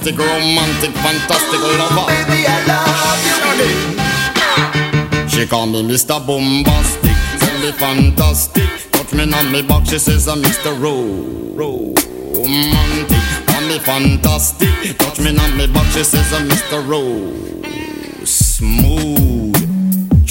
boombastic, romantic, fantastic lover. Baby, I love way. She call me Mr. Boombastic, tell me fantastic. Touch me on me back, she says I'm Mr. Ro- Romantic. Call me fantastic, touch me on me back, she says I'm Mr. Ro- Smooth.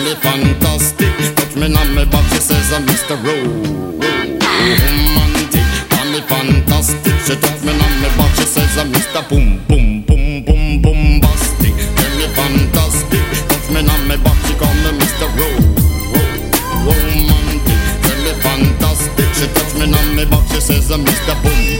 Me fantastic. Touch me on my back, she says I'm Mr. Romantic. Call me fantastic. She touch me on my back, she says I'm Mr. Boom Boom Boom Boom Boombastic. Tell me fantastic. Touch me on my back, she call me Mr. Ro- Romantic. Tell me fantastic. She touch me on my back, she says I'm Mr. Boom Boom.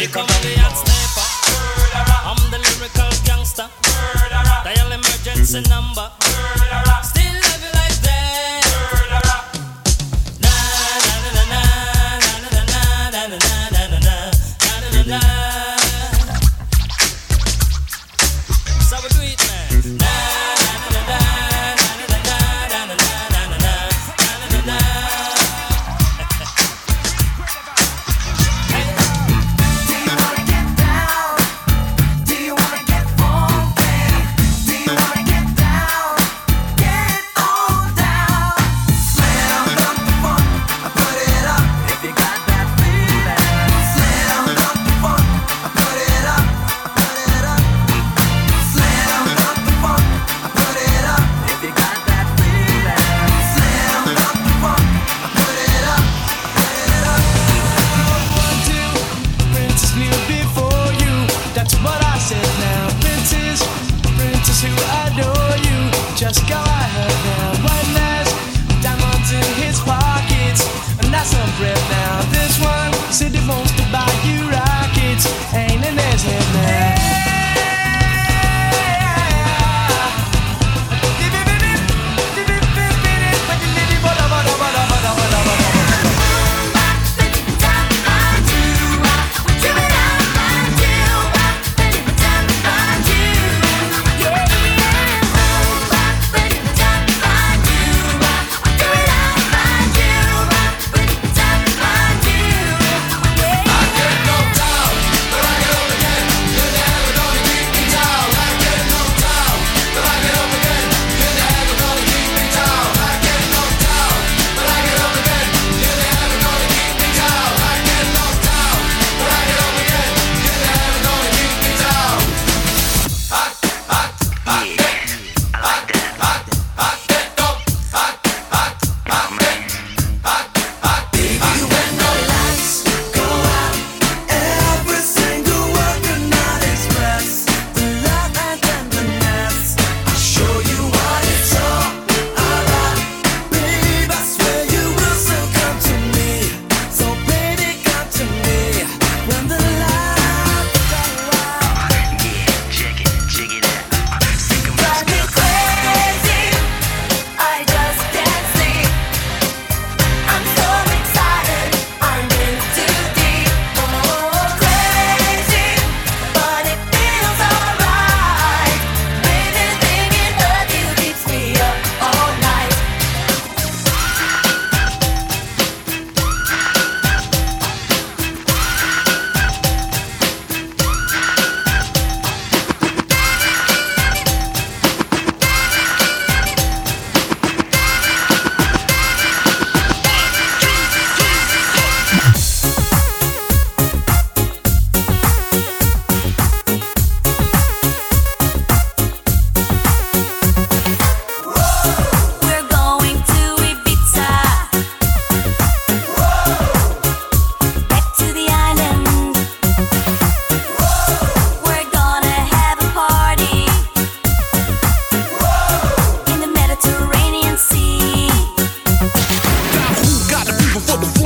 Here come the hot sniper. I'm the lyrical gangster. Dial emergency number.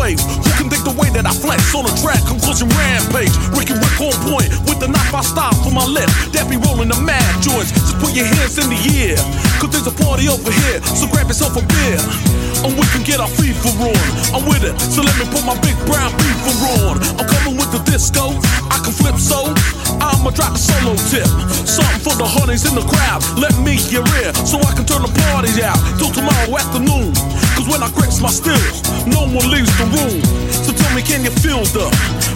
slaves. Who can dig the way that I flex on a track? Conclusion rampage. Rick and Rick on point with the knife I stop for my lip. That be rolling the mad joints. Just put your hands in the air. Cause there's a party over here, so grab yourself a beer. And we can get our FIFA on. I'm with it, so let me put my big brown FIFA on. I'm coming with the disco. I can flip so. I'ma drop a solo tip. Something for the honeys in the crowd. Let me hear it so I can turn the party out till tomorrow afternoon. Cause when I grips my stills, no one leaves the room. So tell me, can you feel the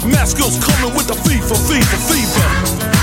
masculine's coming with the fever, fever, fever?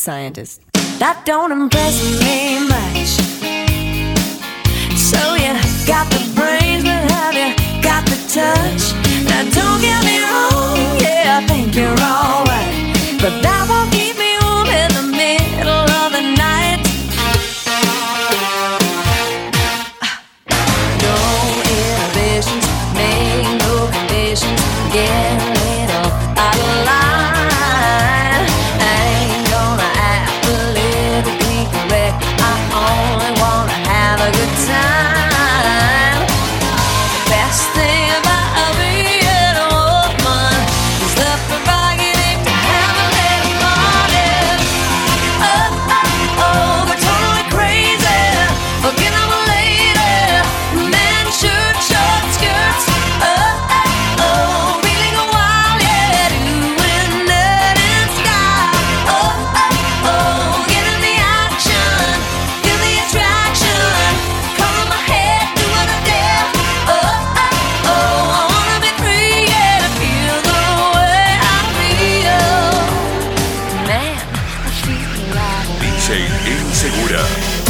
scientist. That don't impress me much. So you got the brains, but have you got the touch? Now don't get me wrong, yeah, I think you're alright, but that. Insegura.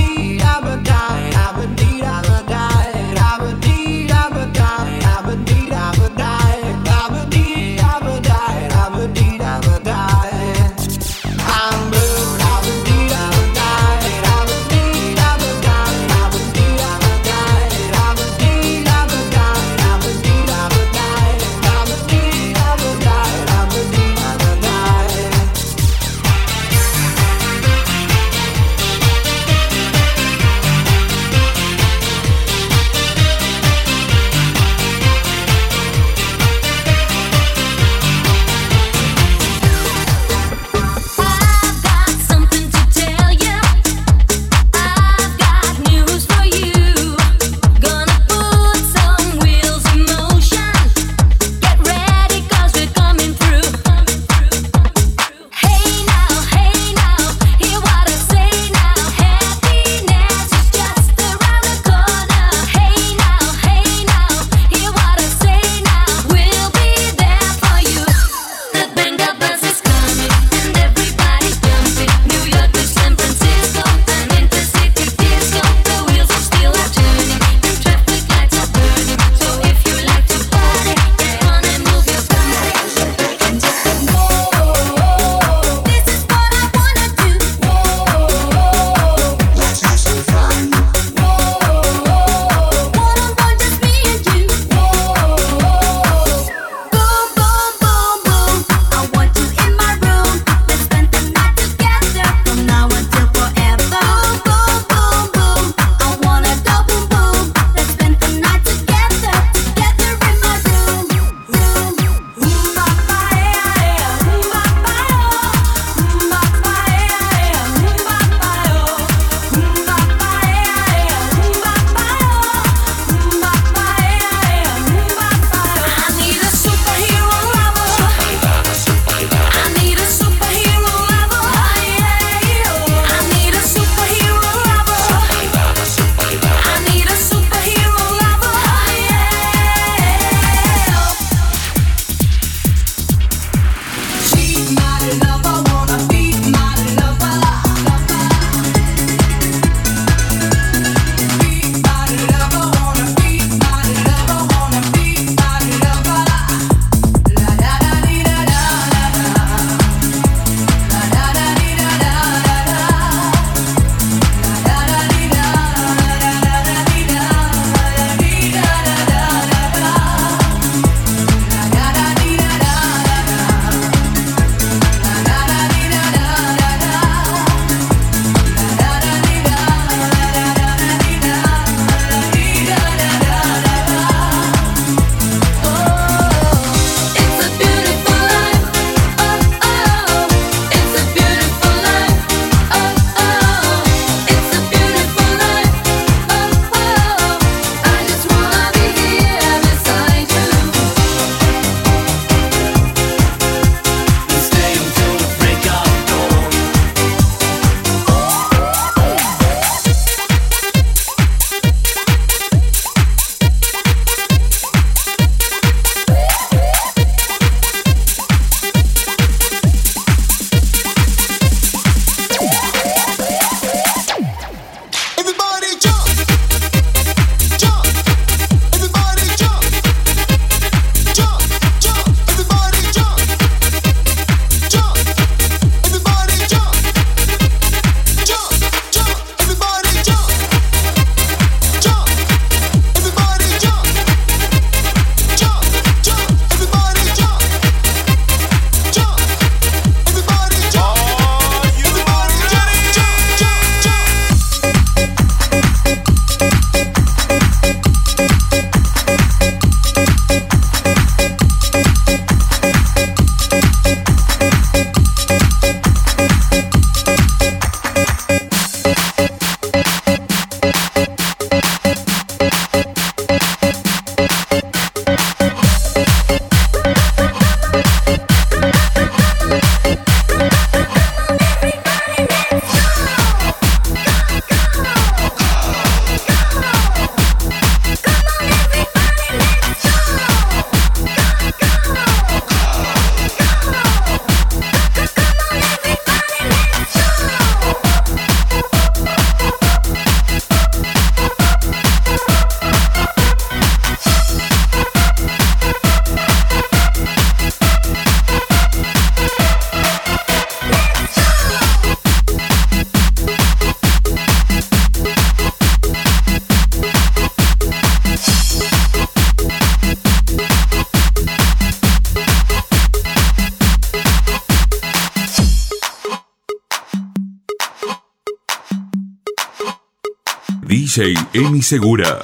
segura.